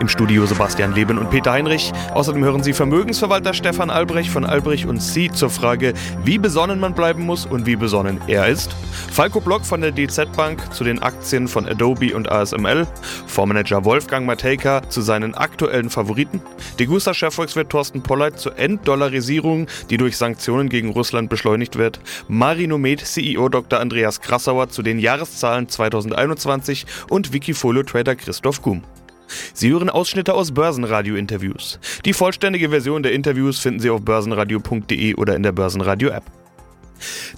Im Studio Sebastian Leben und Peter Heinrich. Außerdem hören Sie Vermögensverwalter Stefan Albrecht von Albrecht und Sie zur Frage, wie besonnen man bleiben muss und wie besonnen er ist. Falco Block von der DZ Bank zu den Aktien von Adobe und ASML. Fondsmanager Wolfgang Matejka zu seinen aktuellen Favoriten. Degusta-Chefvolkswirt Thorsten Polleit zur Enddollarisierung, die durch Sanktionen gegen Russland beschleunigt wird. Marinomed CEO Dr. Andreas Krassauer zu den Jahreszahlen 2021 und Wikifolio-Trader Christoph Gum. Sie hören Ausschnitte aus Börsenradio-Interviews. Die vollständige Version der Interviews finden Sie auf börsenradio.de oder in der Börsenradio-App.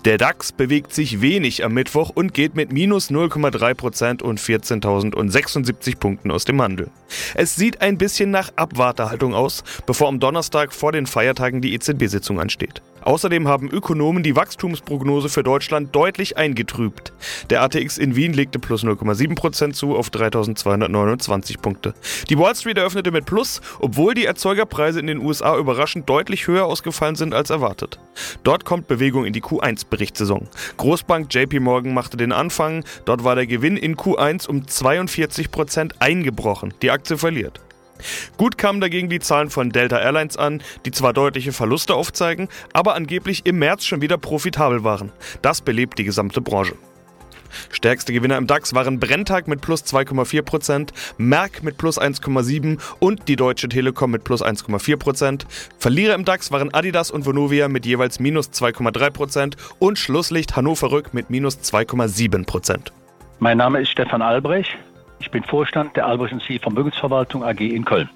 Der DAX bewegt sich wenig am Mittwoch und geht mit minus 0,3% und 14.076 Punkten aus dem Handel. Es sieht ein bisschen nach Abwartehaltung aus, bevor am Donnerstag vor den Feiertagen die EZB-Sitzung ansteht. Außerdem haben Ökonomen die Wachstumsprognose für Deutschland deutlich eingetrübt. Der ATX in Wien legte plus 0,7% zu auf 3229 Punkte. Die Wall Street eröffnete mit Plus, obwohl die Erzeugerpreise in den USA überraschend deutlich höher ausgefallen sind als erwartet. Dort kommt Bewegung in die Q1-Berichtssaison. Großbank JP Morgan machte den Anfang, dort war der Gewinn in Q1 um 42% eingebrochen. Die Aktie verliert. Gut kamen dagegen die Zahlen von Delta Airlines an, die zwar deutliche Verluste aufzeigen, aber angeblich im März schon wieder profitabel waren. Das belebt die gesamte Branche. Stärkste Gewinner im DAX waren Brenntag mit plus 2,4%, Merck mit plus 1,7% und die Deutsche Telekom mit plus 1,4%. Verlierer im DAX waren Adidas und Vonovia mit jeweils minus 2,3% und Schlusslicht Hannover Rück mit minus 2,7%. Mein Name ist Stefan Albrecht. Ich bin Vorstand der Albrecht Sie Vermögensverwaltung AG in Köln.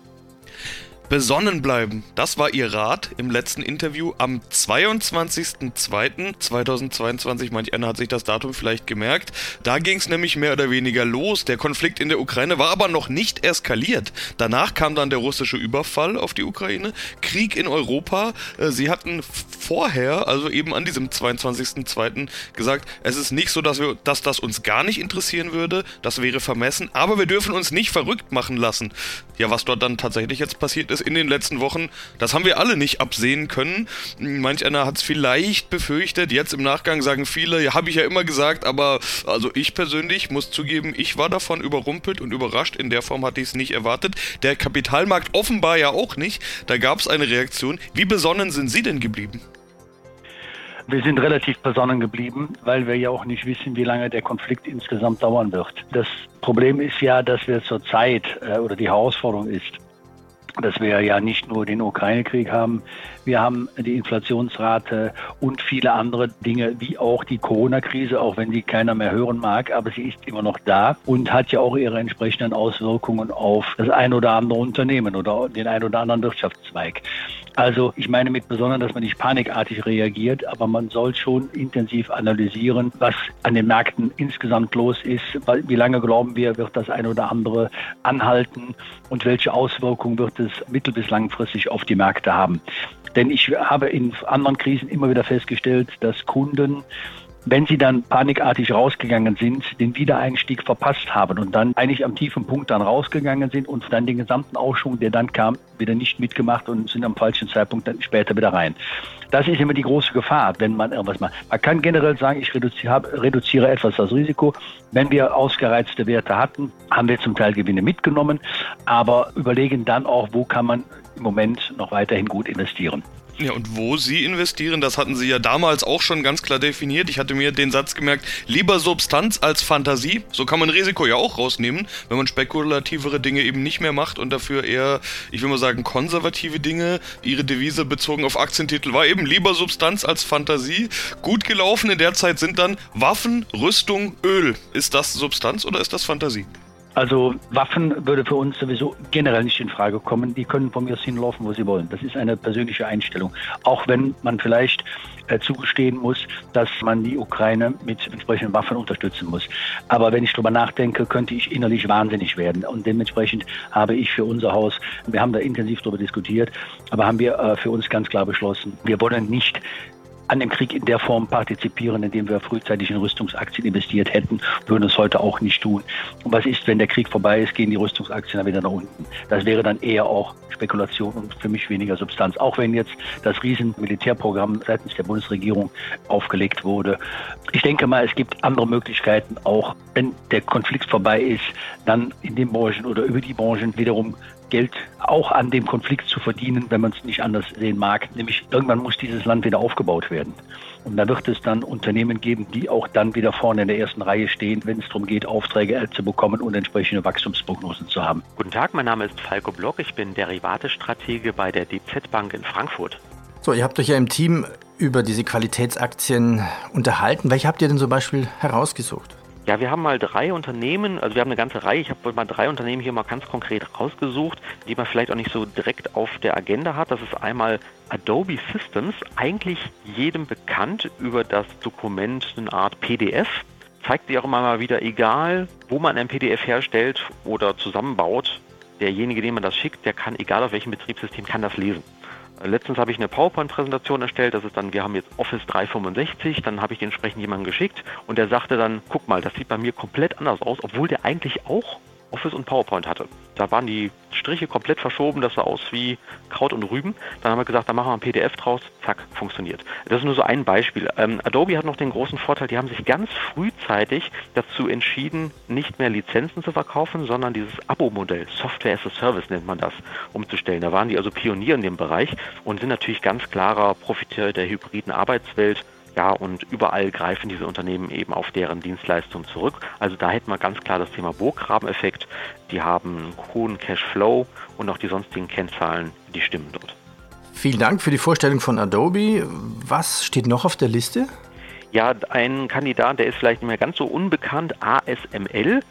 Besonnen bleiben, das war Ihr Rat im letzten Interview am 22.02.2022. Manch einer hat sich das Datum vielleicht gemerkt. Da ging es nämlich mehr oder weniger los. Der Konflikt in der Ukraine war aber noch nicht eskaliert. Danach kam dann der russische Überfall auf die Ukraine, Krieg in Europa. Äh, Sie hatten vorher, also eben an diesem 22.02. gesagt, es ist nicht so, dass, wir, dass das uns gar nicht interessieren würde. Das wäre vermessen. Aber wir dürfen uns nicht verrückt machen lassen. Ja, was dort dann tatsächlich jetzt passiert ist, in den letzten Wochen, das haben wir alle nicht absehen können. Manch einer hat es vielleicht befürchtet. Jetzt im Nachgang sagen viele, ja, habe ich ja immer gesagt, aber also ich persönlich muss zugeben, ich war davon überrumpelt und überrascht. In der Form hatte ich es nicht erwartet. Der Kapitalmarkt offenbar ja auch nicht. Da gab es eine Reaktion. Wie besonnen sind Sie denn geblieben? Wir sind relativ besonnen geblieben, weil wir ja auch nicht wissen, wie lange der Konflikt insgesamt dauern wird. Das Problem ist ja, dass wir zurzeit äh, oder die Herausforderung ist, dass wir ja nicht nur den Ukraine-Krieg haben, wir haben die Inflationsrate und viele andere Dinge, wie auch die Corona-Krise, auch wenn die keiner mehr hören mag, aber sie ist immer noch da und hat ja auch ihre entsprechenden Auswirkungen auf das ein oder andere Unternehmen oder den ein oder anderen Wirtschaftszweig. Also ich meine mit besonders, dass man nicht panikartig reagiert, aber man soll schon intensiv analysieren, was an den Märkten insgesamt los ist, wie lange glauben wir, wird das ein oder andere anhalten und welche Auswirkungen wird es mittel- bis langfristig auf die Märkte haben. Denn ich habe in anderen Krisen immer wieder festgestellt, dass Kunden wenn sie dann panikartig rausgegangen sind, den Wiedereinstieg verpasst haben und dann eigentlich am tiefen Punkt dann rausgegangen sind und dann den gesamten Aufschwung, der dann kam, wieder nicht mitgemacht und sind am falschen Zeitpunkt dann später wieder rein. Das ist immer die große Gefahr, wenn man irgendwas macht. Man kann generell sagen, ich reduziere, reduziere etwas das Risiko. Wenn wir ausgereizte Werte hatten, haben wir zum Teil Gewinne mitgenommen, aber überlegen dann auch, wo kann man im Moment noch weiterhin gut investieren. Ja, und wo Sie investieren, das hatten Sie ja damals auch schon ganz klar definiert. Ich hatte mir den Satz gemerkt, lieber Substanz als Fantasie. So kann man Risiko ja auch rausnehmen, wenn man spekulativere Dinge eben nicht mehr macht und dafür eher, ich will mal sagen, konservative Dinge. Ihre Devise bezogen auf Aktientitel war eben lieber Substanz als Fantasie. Gut gelaufen in der Zeit sind dann Waffen, Rüstung, Öl. Ist das Substanz oder ist das Fantasie? Also Waffen würde für uns sowieso generell nicht in Frage kommen. Die können von mir aus hinlaufen, wo sie wollen. Das ist eine persönliche Einstellung. Auch wenn man vielleicht äh, zugestehen muss, dass man die Ukraine mit entsprechenden Waffen unterstützen muss. Aber wenn ich darüber nachdenke, könnte ich innerlich wahnsinnig werden. Und dementsprechend habe ich für unser Haus, wir haben da intensiv darüber diskutiert, aber haben wir äh, für uns ganz klar beschlossen, wir wollen nicht an dem Krieg in der Form partizipieren, indem wir frühzeitig in Rüstungsaktien investiert hätten, würden es heute auch nicht tun. Und was ist, wenn der Krieg vorbei ist, gehen die Rüstungsaktien dann wieder nach unten. Das wäre dann eher auch Spekulation und für mich weniger Substanz. Auch wenn jetzt das riesen Militärprogramm seitens der Bundesregierung aufgelegt wurde. Ich denke mal, es gibt andere Möglichkeiten, auch wenn der Konflikt vorbei ist, dann in den Branchen oder über die Branchen wiederum Geld auch an dem Konflikt zu verdienen, wenn man es nicht anders sehen mag. Nämlich irgendwann muss dieses Land wieder aufgebaut werden. Und da wird es dann Unternehmen geben, die auch dann wieder vorne in der ersten Reihe stehen, wenn es darum geht, Aufträge zu bekommen und entsprechende Wachstumsprognosen zu haben. Guten Tag, mein Name ist Falco Block. Ich bin Derivatestratege bei der DZ Bank in Frankfurt. So, ihr habt euch ja im Team über diese Qualitätsaktien unterhalten. Welche habt ihr denn zum Beispiel herausgesucht? Ja, wir haben mal drei Unternehmen, also wir haben eine ganze Reihe, ich habe mal drei Unternehmen hier mal ganz konkret rausgesucht, die man vielleicht auch nicht so direkt auf der Agenda hat. Das ist einmal Adobe Systems, eigentlich jedem bekannt über das Dokument eine Art PDF. Zeigt sich auch immer mal wieder, egal wo man ein PDF herstellt oder zusammenbaut, derjenige, dem man das schickt, der kann, egal auf welchem Betriebssystem, kann das lesen. Letztens habe ich eine PowerPoint-Präsentation erstellt, das ist dann, wir haben jetzt Office 365, dann habe ich den entsprechend jemanden geschickt und der sagte dann, guck mal, das sieht bei mir komplett anders aus, obwohl der eigentlich auch Office und PowerPoint hatte. Da waren die Striche komplett verschoben, das sah aus wie Kraut und Rüben. Dann haben wir gesagt, da machen wir ein PDF draus, zack, funktioniert. Das ist nur so ein Beispiel. Ähm, Adobe hat noch den großen Vorteil, die haben sich ganz frühzeitig dazu entschieden, nicht mehr Lizenzen zu verkaufen, sondern dieses Abo-Modell, Software as a Service nennt man das, umzustellen. Da waren die also Pionier in dem Bereich und sind natürlich ganz klarer Profiteur der hybriden Arbeitswelt ja, und überall greifen diese Unternehmen eben auf deren Dienstleistungen zurück. Also da hätten wir ganz klar das Thema Burggrabeneffekt. Die haben hohen Cashflow und auch die sonstigen Kennzahlen, die stimmen dort. Vielen Dank für die Vorstellung von Adobe. Was steht noch auf der Liste? Ja, ein Kandidat, der ist vielleicht nicht mehr ganz so unbekannt, ASML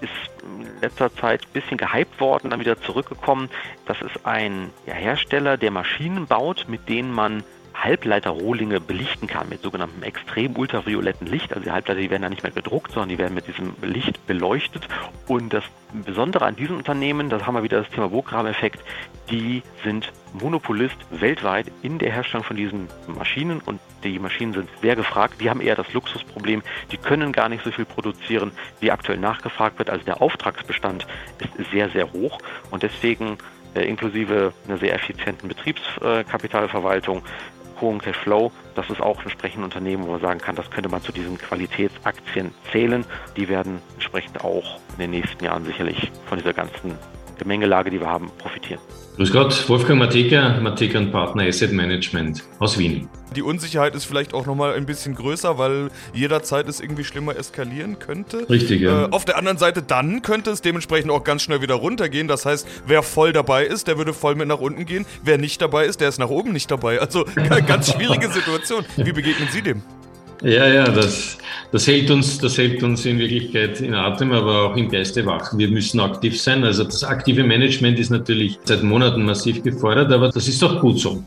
ist in letzter Zeit ein bisschen gehypt worden, dann wieder zurückgekommen. Das ist ein Hersteller, der Maschinen baut, mit denen man Halbleiterrohlinge belichten kann mit sogenanntem extrem ultravioletten Licht. Also die Halbleiter, die werden da nicht mehr gedruckt, sondern die werden mit diesem Licht beleuchtet. Und das Besondere an diesen Unternehmen, das haben wir wieder das Thema Burggraben-Effekt, die sind Monopolist weltweit in der Herstellung von diesen Maschinen und die Maschinen sind sehr gefragt. Die haben eher das Luxusproblem, die können gar nicht so viel produzieren, wie aktuell nachgefragt wird. Also der Auftragsbestand ist sehr, sehr hoch und deswegen äh, inklusive einer sehr effizienten Betriebskapitalverwaltung hohen Cashflow. Das ist auch entsprechend ein Unternehmen, wo man sagen kann, das könnte man zu diesen Qualitätsaktien zählen. Die werden entsprechend auch in den nächsten Jahren sicherlich von dieser ganzen Gemengelage, die wir haben, profitieren. Grüß Gott, Wolfgang Mateka, Mateka und Partner Asset Management aus Wien. Die Unsicherheit ist vielleicht auch nochmal ein bisschen größer, weil jederzeit es irgendwie schlimmer eskalieren könnte. Richtig, ja. Äh, auf der anderen Seite dann könnte es dementsprechend auch ganz schnell wieder runtergehen. Das heißt, wer voll dabei ist, der würde voll mit nach unten gehen. Wer nicht dabei ist, der ist nach oben nicht dabei. Also ganz schwierige Situation. Wie begegnen Sie dem? Ja, ja, das, das, hält uns, das hält uns in Wirklichkeit in Atem, aber auch im Geiste wach. Wir müssen aktiv sein. Also das aktive Management ist natürlich seit Monaten massiv gefordert, aber das ist auch gut so.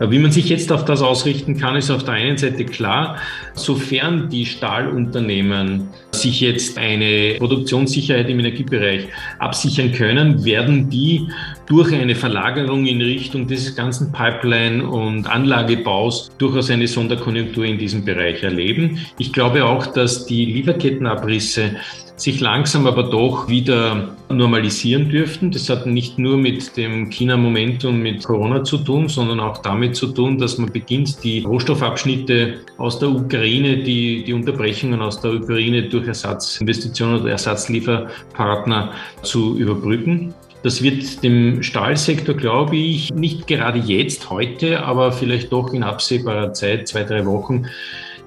Wie man sich jetzt auf das ausrichten kann, ist auf der einen Seite klar, sofern die Stahlunternehmen sich jetzt eine Produktionssicherheit im Energiebereich absichern können, werden die durch eine Verlagerung in Richtung dieses ganzen Pipeline- und Anlagebaus durchaus eine Sonderkonjunktur in diesem Bereich erleben. Ich glaube auch, dass die Lieferkettenabrisse sich langsam aber doch wieder normalisieren dürften. Das hat nicht nur mit dem China-Momentum mit Corona zu tun, sondern auch damit zu tun, dass man beginnt, die Rohstoffabschnitte aus der Ukraine, die, die Unterbrechungen aus der Ukraine durch Ersatzinvestitionen oder Ersatzlieferpartner zu überbrücken. Das wird dem Stahlsektor, glaube ich, nicht gerade jetzt, heute, aber vielleicht doch in absehbarer Zeit, zwei, drei Wochen,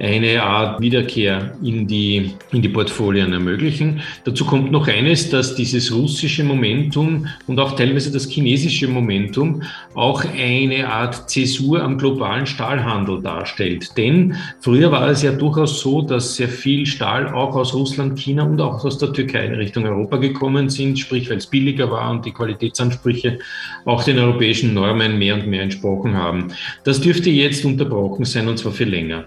eine Art Wiederkehr in die, in die Portfolien ermöglichen. Dazu kommt noch eines, dass dieses russische Momentum und auch teilweise das chinesische Momentum auch eine Art Zäsur am globalen Stahlhandel darstellt. Denn früher war es ja durchaus so, dass sehr viel Stahl auch aus Russland, China und auch aus der Türkei in Richtung Europa gekommen sind, sprich weil es billiger war und die Qualitätsansprüche auch den europäischen Normen mehr und mehr entsprochen haben. Das dürfte jetzt unterbrochen sein und zwar für länger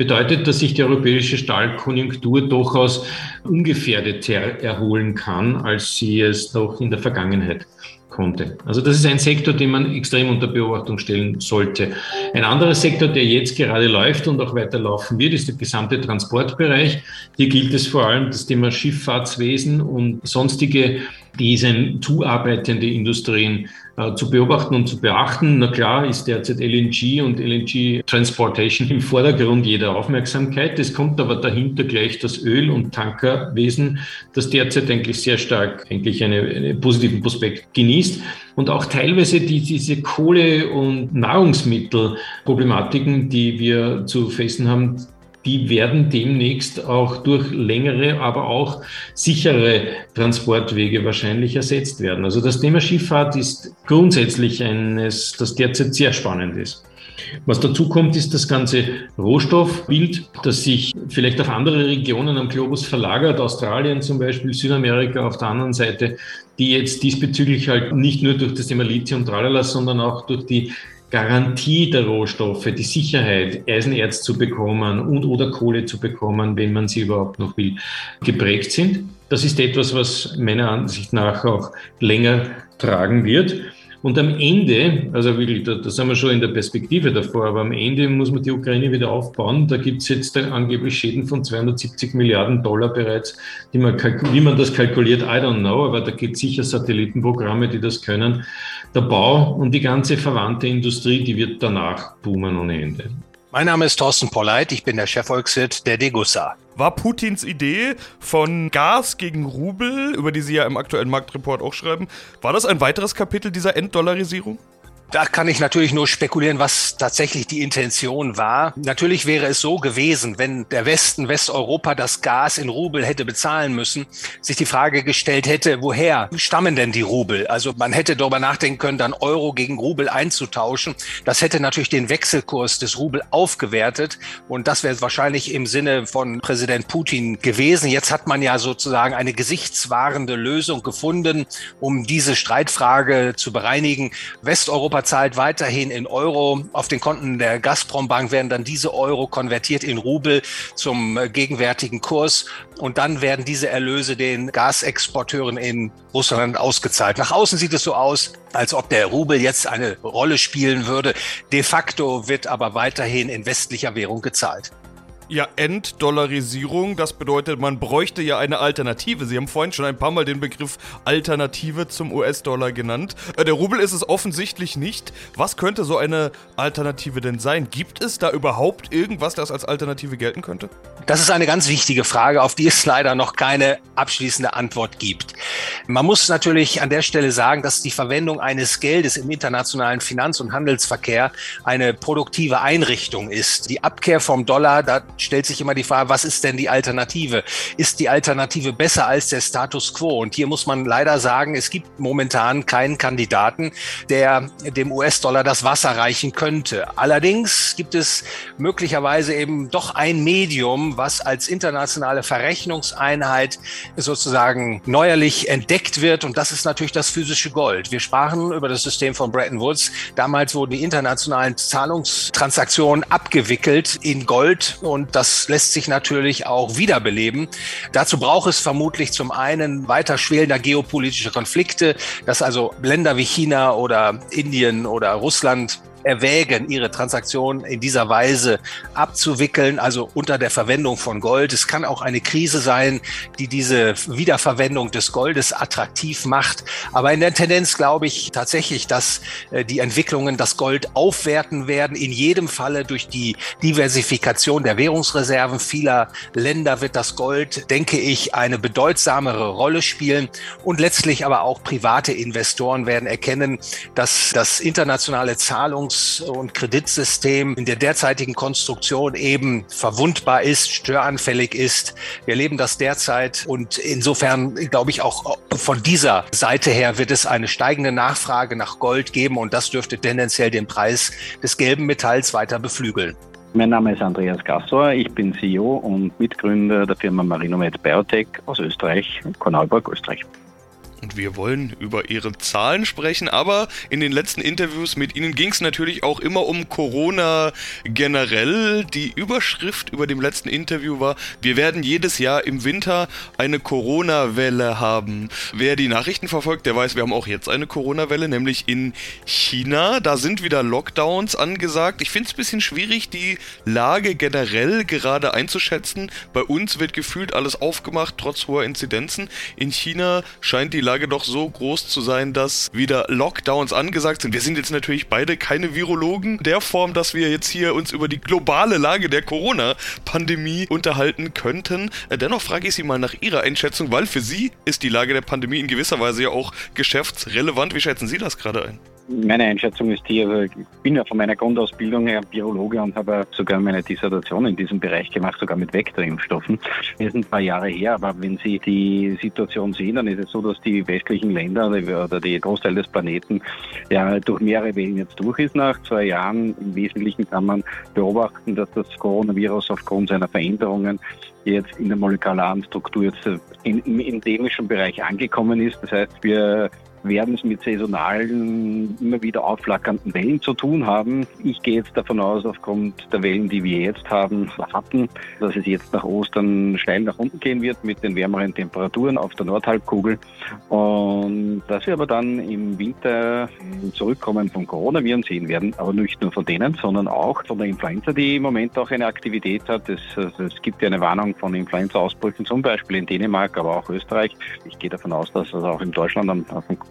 bedeutet, dass sich die europäische Stahlkonjunktur durchaus ungefährdeter erholen kann, als sie es noch in der Vergangenheit konnte. Also das ist ein Sektor, den man extrem unter Beobachtung stellen sollte. Ein anderer Sektor, der jetzt gerade läuft und auch weiter laufen wird, ist der gesamte Transportbereich. Hier gilt es vor allem das Thema Schifffahrtswesen und sonstige diesen zuarbeitende Industrien äh, zu beobachten und zu beachten. Na klar ist derzeit LNG und LNG Transportation im Vordergrund jeder Aufmerksamkeit. Es kommt aber dahinter gleich das Öl- und Tankerwesen, das derzeit eigentlich sehr stark eigentlich eine, einen positiven Prospekt genießt und auch teilweise die, diese Kohle- und Nahrungsmittelproblematiken, die wir zu fassen haben, die werden demnächst auch durch längere, aber auch sichere Transportwege wahrscheinlich ersetzt werden. Also das Thema Schifffahrt ist grundsätzlich eines, das derzeit sehr spannend ist. Was dazu kommt, ist das ganze Rohstoffbild, das sich vielleicht auf andere Regionen am Globus verlagert, Australien zum Beispiel, Südamerika auf der anderen Seite, die jetzt diesbezüglich halt nicht nur durch das Thema Lithium, Tralala, sondern auch durch die Garantie der Rohstoffe, die Sicherheit, Eisenerz zu bekommen und oder Kohle zu bekommen, wenn man sie überhaupt noch will, geprägt sind. Das ist etwas, was meiner Ansicht nach auch länger tragen wird. Und am Ende, also wirklich, da, da sind wir schon in der Perspektive davor, aber am Ende muss man die Ukraine wieder aufbauen. Da gibt es jetzt angeblich Schäden von 270 Milliarden Dollar bereits, man wie man das kalkuliert, I don't know, aber da gibt es sicher Satellitenprogramme, die das können. Der Bau und die ganze verwandte Industrie, die wird danach boomen ohne Ende. Mein Name ist Thorsten Polleit, ich bin der Chefvolkswirt der Degussa. War Putins Idee von Gas gegen Rubel, über die Sie ja im aktuellen Marktreport auch schreiben, war das ein weiteres Kapitel dieser Enddollarisierung? Da kann ich natürlich nur spekulieren, was tatsächlich die Intention war. Natürlich wäre es so gewesen, wenn der Westen, Westeuropa das Gas in Rubel hätte bezahlen müssen, sich die Frage gestellt hätte, woher stammen denn die Rubel? Also man hätte darüber nachdenken können, dann Euro gegen Rubel einzutauschen. Das hätte natürlich den Wechselkurs des Rubel aufgewertet und das wäre wahrscheinlich im Sinne von Präsident Putin gewesen. Jetzt hat man ja sozusagen eine gesichtswahrende Lösung gefunden, um diese Streitfrage zu bereinigen. Westeuropa zahlt weiterhin in Euro. Auf den Konten der Gazprom-Bank werden dann diese Euro konvertiert in Rubel zum äh, gegenwärtigen Kurs. Und dann werden diese Erlöse den Gasexporteuren in Russland ausgezahlt. Nach außen sieht es so aus, als ob der Rubel jetzt eine Rolle spielen würde. De facto wird aber weiterhin in westlicher Währung gezahlt. Ja, Enddollarisierung, das bedeutet, man bräuchte ja eine Alternative. Sie haben vorhin schon ein paar Mal den Begriff Alternative zum US-Dollar genannt. Äh, der Rubel ist es offensichtlich nicht. Was könnte so eine Alternative denn sein? Gibt es da überhaupt irgendwas, das als Alternative gelten könnte? Das ist eine ganz wichtige Frage, auf die es leider noch keine abschließende Antwort gibt. Man muss natürlich an der Stelle sagen, dass die Verwendung eines Geldes im internationalen Finanz- und Handelsverkehr eine produktive Einrichtung ist. Die Abkehr vom Dollar, da stellt sich immer die Frage, was ist denn die Alternative? Ist die Alternative besser als der Status quo? Und hier muss man leider sagen, es gibt momentan keinen Kandidaten, der dem US-Dollar das Wasser reichen könnte. Allerdings gibt es möglicherweise eben doch ein Medium, was als internationale Verrechnungseinheit sozusagen neuerlich entdeckt wird. Und das ist natürlich das physische Gold. Wir sprachen über das System von Bretton Woods. Damals wurden die internationalen Zahlungstransaktionen abgewickelt in Gold und das lässt sich natürlich auch wiederbeleben. Dazu braucht es vermutlich zum einen weiter schwelender geopolitische Konflikte, dass also Länder wie China oder Indien oder Russland erwägen, ihre Transaktionen in dieser Weise abzuwickeln, also unter der Verwendung von Gold. Es kann auch eine Krise sein, die diese Wiederverwendung des Goldes attraktiv macht. Aber in der Tendenz glaube ich tatsächlich, dass äh, die Entwicklungen das Gold aufwerten werden. In jedem Falle durch die Diversifikation der Währungsreserven vieler Länder wird das Gold, denke ich, eine bedeutsamere Rolle spielen. Und letztlich aber auch private Investoren werden erkennen, dass das internationale Zahlungs Zahlungs- und Kreditsystem in der derzeitigen Konstruktion eben verwundbar ist, störanfällig ist. Wir erleben das derzeit und insofern glaube ich auch von dieser Seite her wird es eine steigende Nachfrage nach Gold geben und das dürfte tendenziell den Preis des gelben Metalls weiter beflügeln. Mein Name ist Andreas Gassor, ich bin CEO und Mitgründer der Firma Marinomed Biotech aus Österreich, Korneuburg, Österreich. Und wir wollen über Ihre Zahlen sprechen, aber in den letzten Interviews mit Ihnen ging es natürlich auch immer um Corona generell. Die Überschrift über dem letzten Interview war, wir werden jedes Jahr im Winter eine Corona-Welle haben. Wer die Nachrichten verfolgt, der weiß, wir haben auch jetzt eine Corona-Welle, nämlich in China. Da sind wieder Lockdowns angesagt. Ich finde es ein bisschen schwierig, die Lage generell gerade einzuschätzen. Bei uns wird gefühlt alles aufgemacht, trotz hoher Inzidenzen. In China scheint die Lage doch so groß zu sein, dass wieder Lockdowns angesagt sind. Wir sind jetzt natürlich beide keine Virologen der Form, dass wir jetzt hier uns über die globale Lage der Corona-Pandemie unterhalten könnten. Dennoch frage ich Sie mal nach Ihrer Einschätzung, weil für Sie ist die Lage der Pandemie in gewisser Weise ja auch geschäftsrelevant. Wie schätzen Sie das gerade ein? Meine Einschätzung ist die, also ich bin ja von meiner Grundausbildung her Biologe und habe sogar meine Dissertation in diesem Bereich gemacht, sogar mit Vektorimpfstoffen. Das ist ein paar Jahre her, aber wenn Sie die Situation sehen, dann ist es so, dass die westlichen Länder oder die Großteil des Planeten ja durch mehrere Wellen jetzt durch ist nach zwei Jahren. Im Wesentlichen kann man beobachten, dass das Coronavirus aufgrund seiner Veränderungen jetzt in der molekularen Struktur jetzt im endemischen Bereich angekommen ist. Das heißt, wir werden es mit saisonalen, immer wieder aufflackernden Wellen zu tun haben. Ich gehe jetzt davon aus, aufgrund der Wellen, die wir jetzt haben, hatten, dass es jetzt nach Ostern steil nach unten gehen wird mit den wärmeren Temperaturen auf der Nordhalbkugel und dass wir aber dann im Winter zurückkommen von Coronaviren sehen werden, aber nicht nur von denen, sondern auch von der Influenza, die im Moment auch eine Aktivität hat. Es, also es gibt ja eine Warnung von Influenza-Ausbrüchen, zum Beispiel in Dänemark, aber auch Österreich. Ich gehe davon aus, dass das auch in Deutschland dem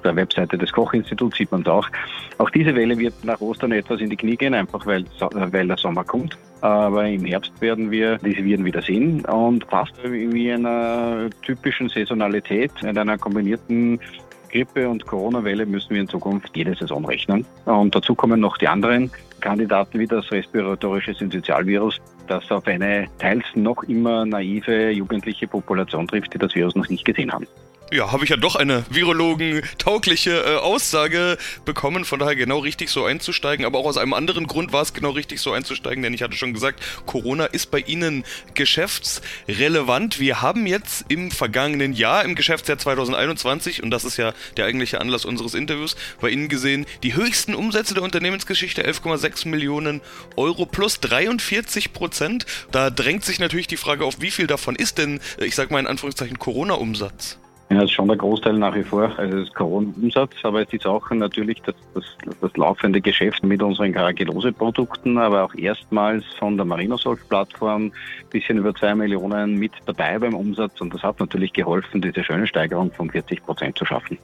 der Webseite des Kochinstituts sieht man es auch. Auch diese Welle wird nach Ostern etwas in die Knie gehen, einfach weil, weil der Sommer kommt. Aber im Herbst werden wir diese Viren wieder sehen und fast wie einer typischen Saisonalität, in einer kombinierten Grippe- und Corona-Welle müssen wir in Zukunft jede Saison rechnen. Und dazu kommen noch die anderen Kandidaten wie das respiratorische Syncytialvirus, das auf eine teils noch immer naive jugendliche Population trifft, die das Virus noch nicht gesehen haben ja, habe ich ja doch eine virologen-taugliche äh, Aussage bekommen. Von daher genau richtig so einzusteigen. Aber auch aus einem anderen Grund war es genau richtig so einzusteigen, denn ich hatte schon gesagt, Corona ist bei Ihnen geschäftsrelevant. Wir haben jetzt im vergangenen Jahr, im Geschäftsjahr 2021, und das ist ja der eigentliche Anlass unseres Interviews, bei Ihnen gesehen, die höchsten Umsätze der Unternehmensgeschichte, 11,6 Millionen Euro plus 43 Prozent. Da drängt sich natürlich die Frage auf, wie viel davon ist denn, ich sag mal in Anführungszeichen, Corona-Umsatz? Ja, das ist schon der Großteil nach wie vor, also das Corona-Umsatz, aber es ist auch natürlich das, das, das laufende Geschäft mit unseren Karagellose-Produkten, aber auch erstmals von der Marinosolf-Plattform bisschen über zwei Millionen mit dabei beim Umsatz und das hat natürlich geholfen, diese schöne Steigerung von 40 Prozent zu schaffen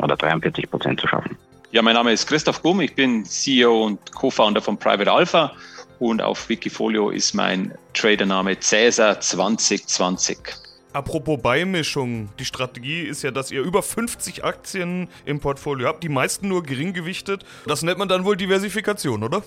oder 43 Prozent zu schaffen. Ja, mein Name ist Christoph Gumm, ich bin CEO und Co-Founder von Private Alpha und auf Wikifolio ist mein Tradername Cäsar 2020. Apropos Beimischung, die Strategie ist ja, dass ihr über 50 Aktien im Portfolio habt, die meisten nur gering gewichtet. Das nennt man dann wohl Diversifikation, oder?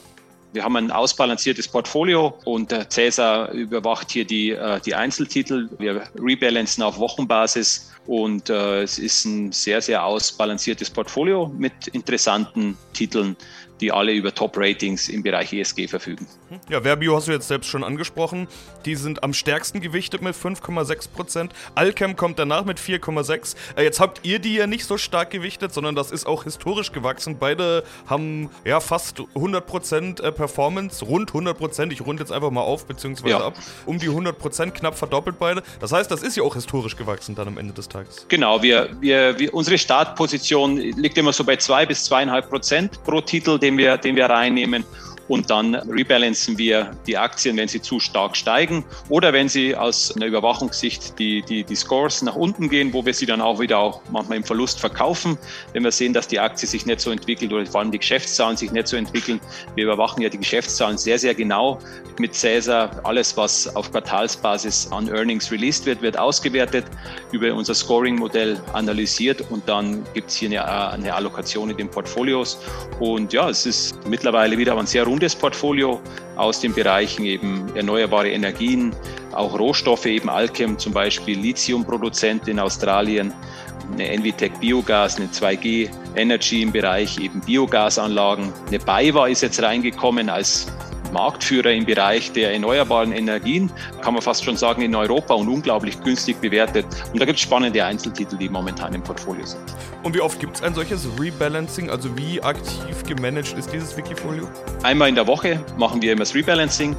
Wir haben ein ausbalanciertes Portfolio und Cäsar überwacht hier die, äh, die Einzeltitel. Wir rebalancen auf Wochenbasis und äh, es ist ein sehr, sehr ausbalanciertes Portfolio mit interessanten Titeln die alle über Top-Ratings im Bereich ESG verfügen. Ja, Verbio hast du jetzt selbst schon angesprochen. Die sind am stärksten gewichtet mit 5,6 Prozent. Alchem kommt danach mit 4,6. Äh, jetzt habt ihr die ja nicht so stark gewichtet, sondern das ist auch historisch gewachsen. Beide haben ja fast 100 Prozent äh, Performance, rund 100 Prozent. Ich runde jetzt einfach mal auf, beziehungsweise ja. ab. Um die 100 Prozent, knapp verdoppelt beide. Das heißt, das ist ja auch historisch gewachsen dann am Ende des Tages. Genau, wir, wir, wir unsere Startposition liegt immer so bei 2 bis 2,5 Prozent pro Titel den wir, den wir reinnehmen und dann rebalancen wir die Aktien, wenn sie zu stark steigen oder wenn sie aus einer Überwachungssicht die, die, die Scores nach unten gehen, wo wir sie dann auch wieder auch manchmal im Verlust verkaufen, wenn wir sehen, dass die Aktie sich nicht so entwickelt oder vor allem die Geschäftszahlen sich nicht so entwickeln. Wir überwachen ja die Geschäftszahlen sehr, sehr genau mit Caesar. Alles, was auf Quartalsbasis an Earnings released wird, wird ausgewertet, über unser Scoring-Modell analysiert und dann gibt es hier eine, eine Allokation in den Portfolios. Und ja, es ist mittlerweile wieder ein sehr rundes Portfolio aus den Bereichen eben erneuerbare Energien, auch Rohstoffe, eben Alchem zum Beispiel, Lithiumproduzent in Australien, eine Envitec Biogas, eine 2G Energy im Bereich eben Biogasanlagen. Eine BayWa ist jetzt reingekommen als Marktführer im Bereich der erneuerbaren Energien, kann man fast schon sagen, in Europa und unglaublich günstig bewertet. Und da gibt es spannende Einzeltitel, die momentan im Portfolio sind. Und wie oft gibt es ein solches Rebalancing? Also wie aktiv gemanagt ist dieses Wikifolio? Einmal in der Woche machen wir immer das Rebalancing.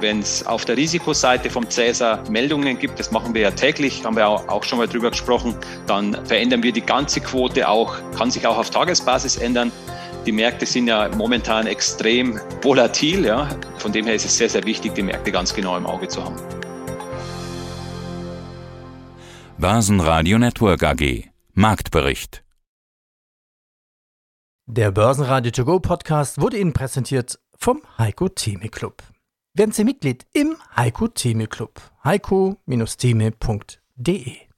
Wenn es auf der Risikoseite vom Cäsar Meldungen gibt, das machen wir ja täglich, haben wir auch schon mal drüber gesprochen, dann verändern wir die ganze Quote auch, kann sich auch auf Tagesbasis ändern. Die Märkte sind ja momentan extrem volatil, ja. Von dem her ist es sehr, sehr wichtig, die Märkte ganz genau im Auge zu haben. Börsenradio Network AG Marktbericht Der Börsenradio To Go Podcast wurde Ihnen präsentiert vom Heiko Theme Club. Werden Sie Mitglied im Heiko Theme Club. heiko-theme.de